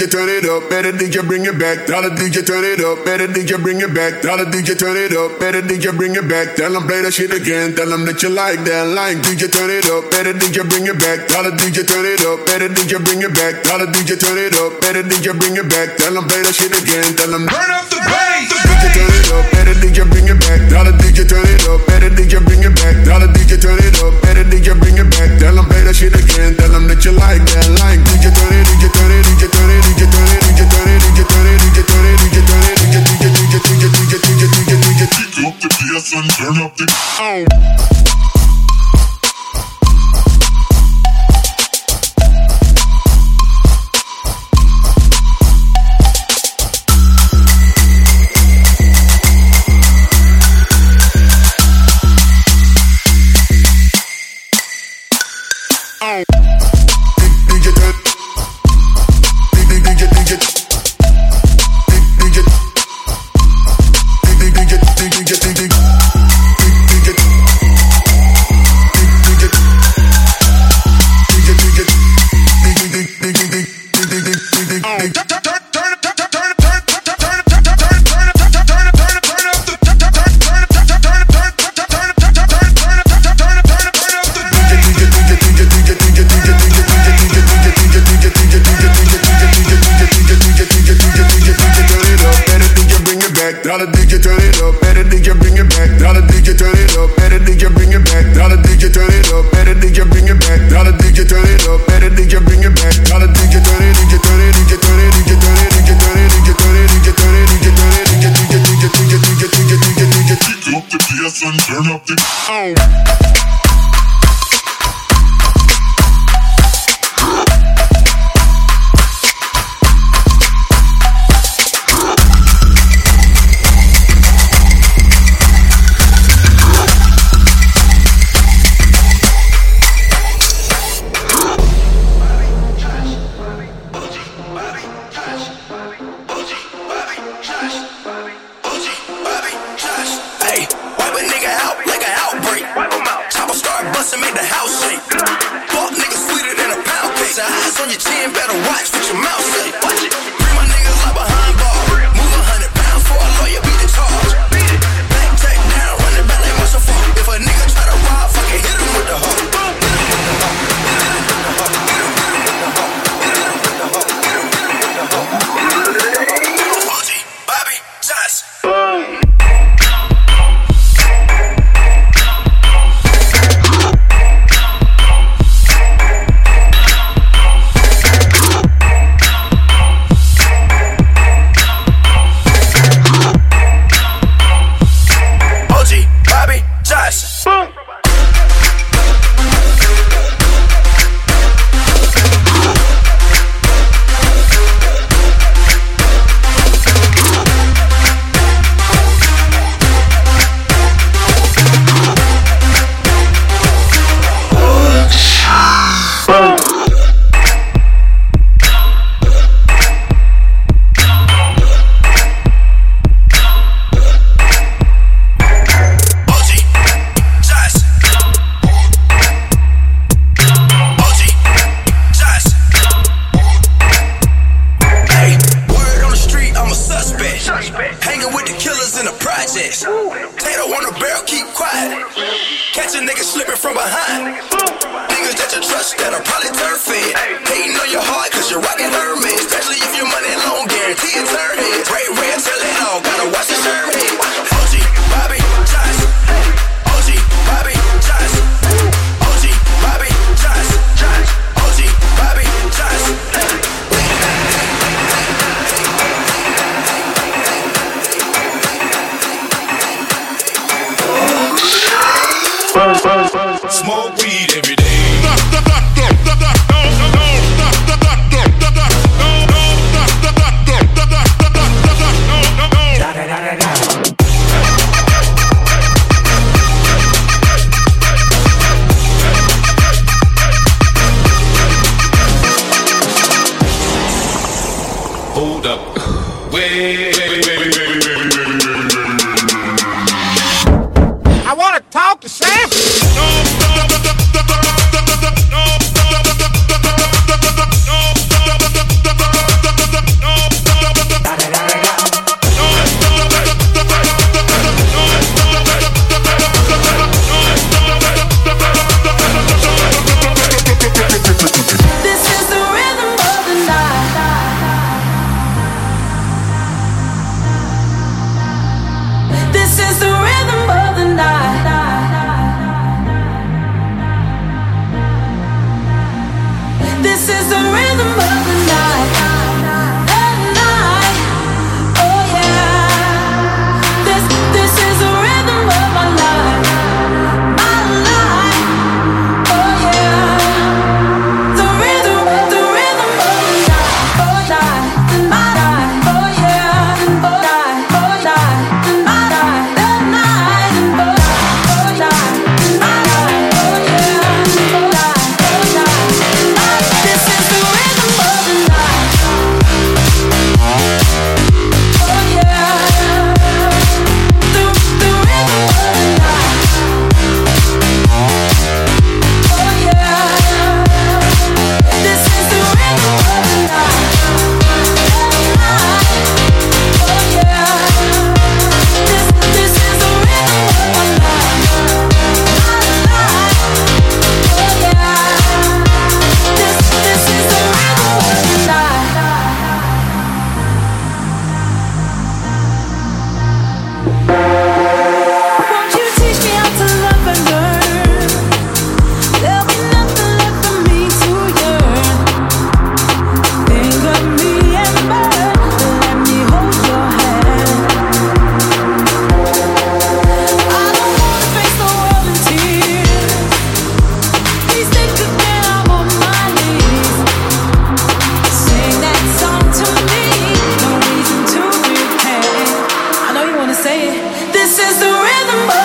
DJ turn it up, better DJ bring it back. Tell the DJ turn it up, better DJ bring it back. Tell the DJ turn it up, better DJ bring it back. Tell them play that shit again, tell them that you like that line. DJ turn it up, better DJ bring it back. Tell the DJ turn it up, better DJ bring it back. Tell the DJ turn it up, better DJ bring it back. Tell them play that shit again, tell them turn up the bass. Turn up, bring it back. Turn it up, better bring back. Turn it up, better bring back. Play that shit again, that you like that turn turn turn turn turn turn turn turn. Oh. Bye. this is the This is the rhythm.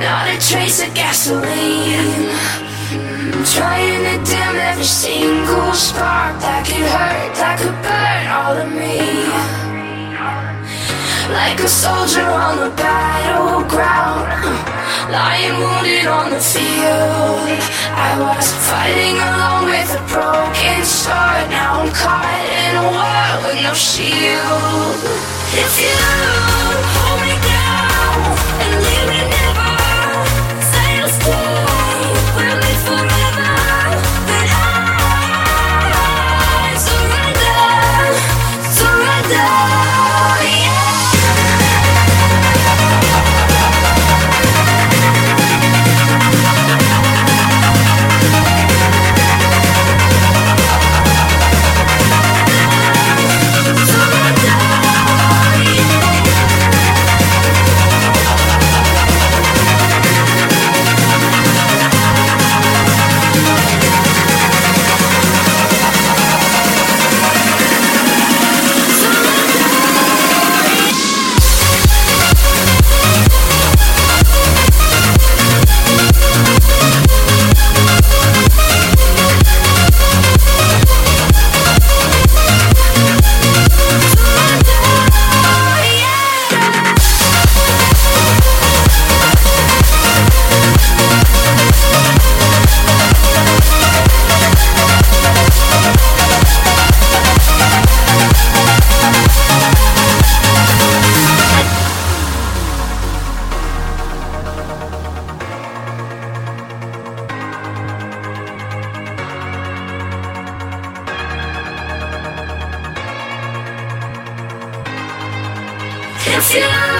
Not a trace of gasoline. I'm Trying to dim every single spark that could hurt, that could burn all of me. Like a soldier on the battleground, lying wounded on the field. I was fighting alone with a broken sword. Now I'm caught in a war with no shield. If you If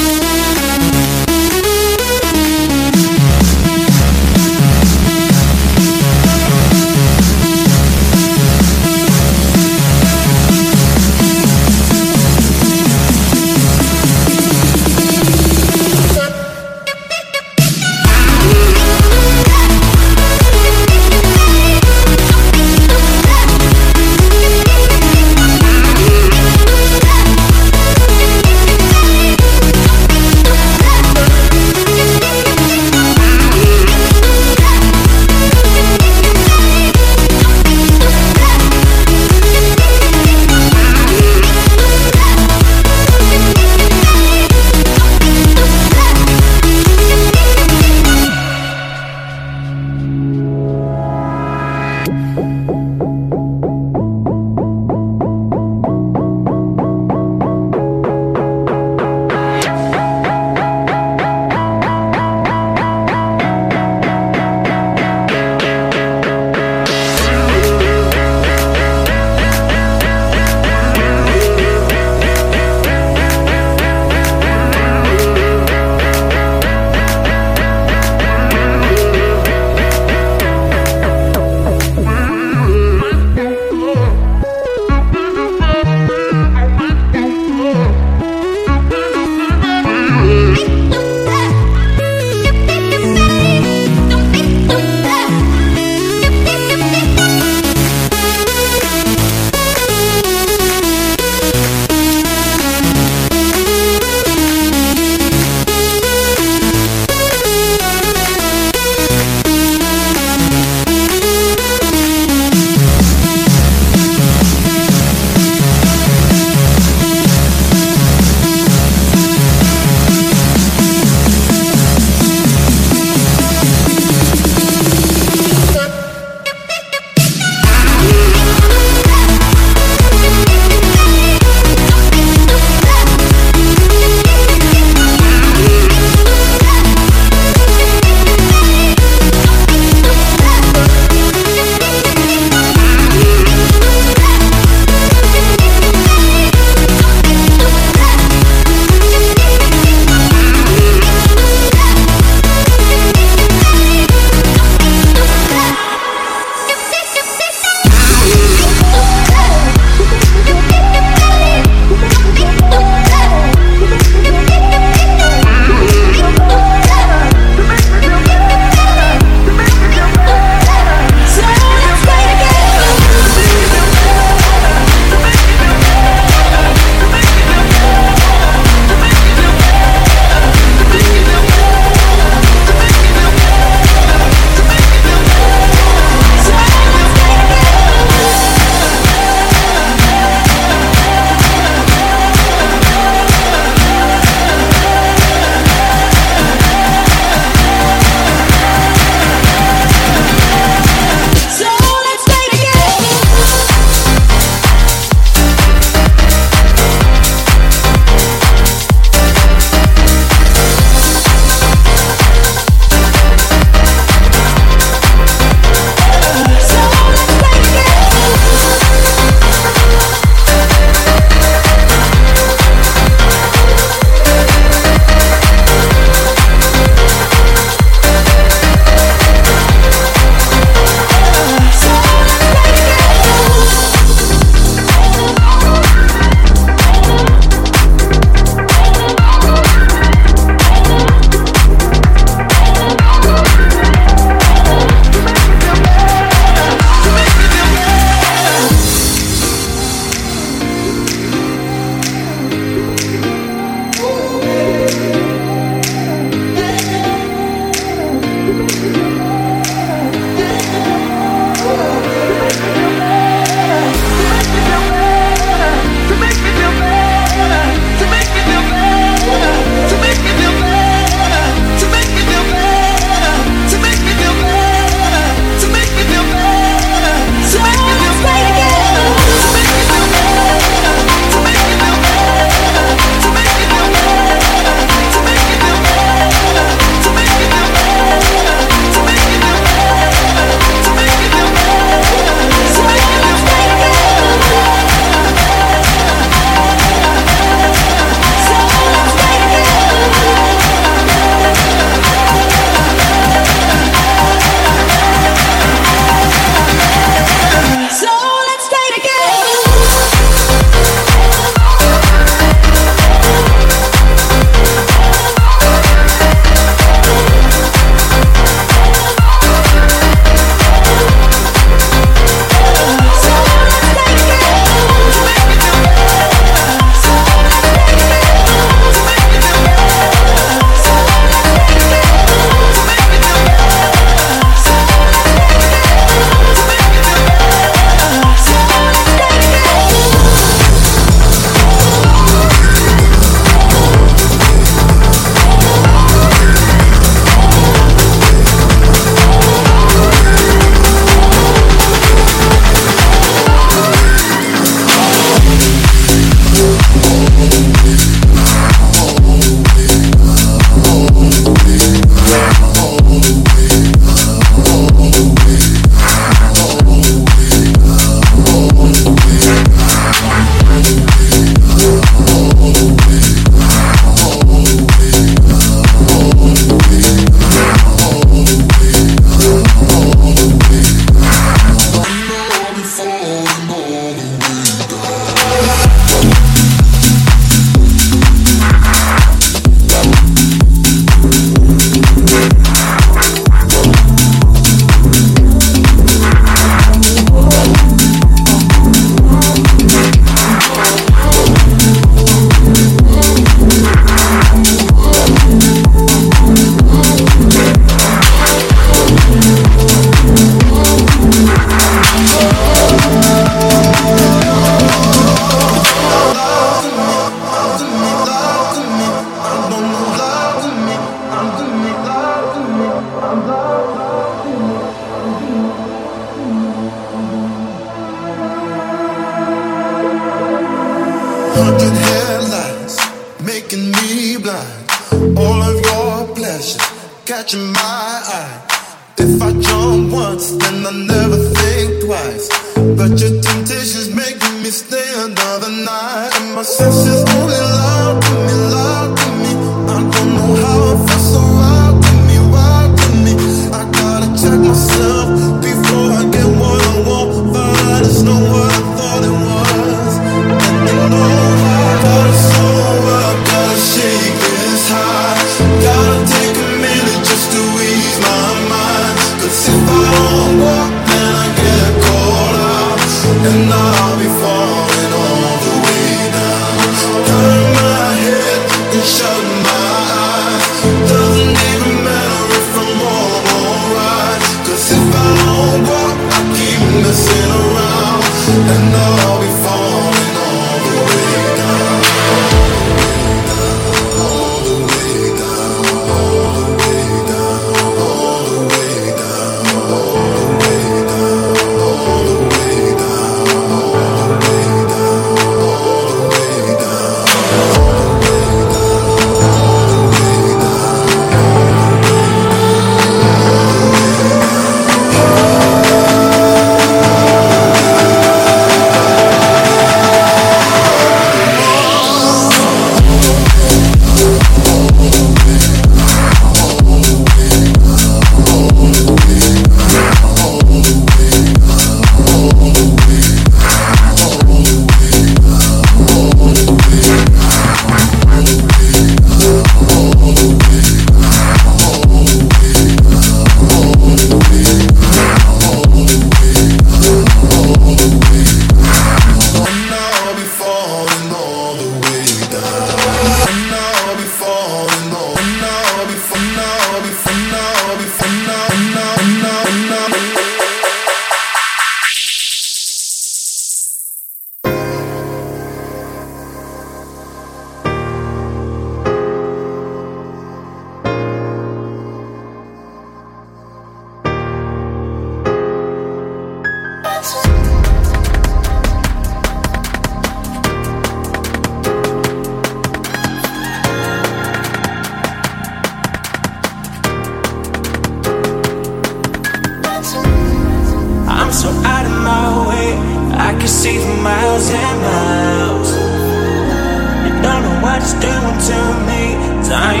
I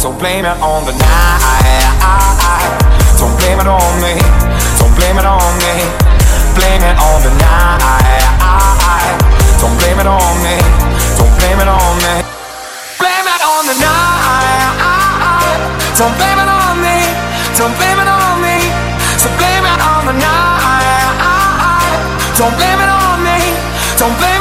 so blame it on the night. Don't blame it on me. Don't blame it on me. Blame it on the night. Don't blame it on me. Don't blame it on me. Blame it on the night. Don't blame it on me. Don't blame it on me. So blame it on the night. Don't blame it on me. Don't blame